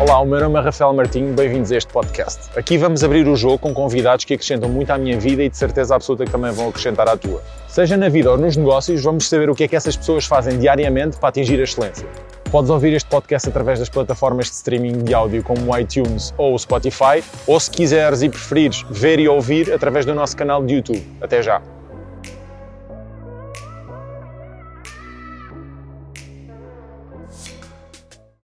Olá, o meu nome é Rafael Martinho, bem-vindos a este podcast. Aqui vamos abrir o jogo com convidados que acrescentam muito à minha vida e de certeza absoluta que também vão acrescentar à tua. Seja na vida ou nos negócios, vamos saber o que é que essas pessoas fazem diariamente para atingir a excelência. Podes ouvir este podcast através das plataformas de streaming de áudio como o iTunes ou o Spotify, ou se quiseres e preferires ver e ouvir através do nosso canal de YouTube. Até já!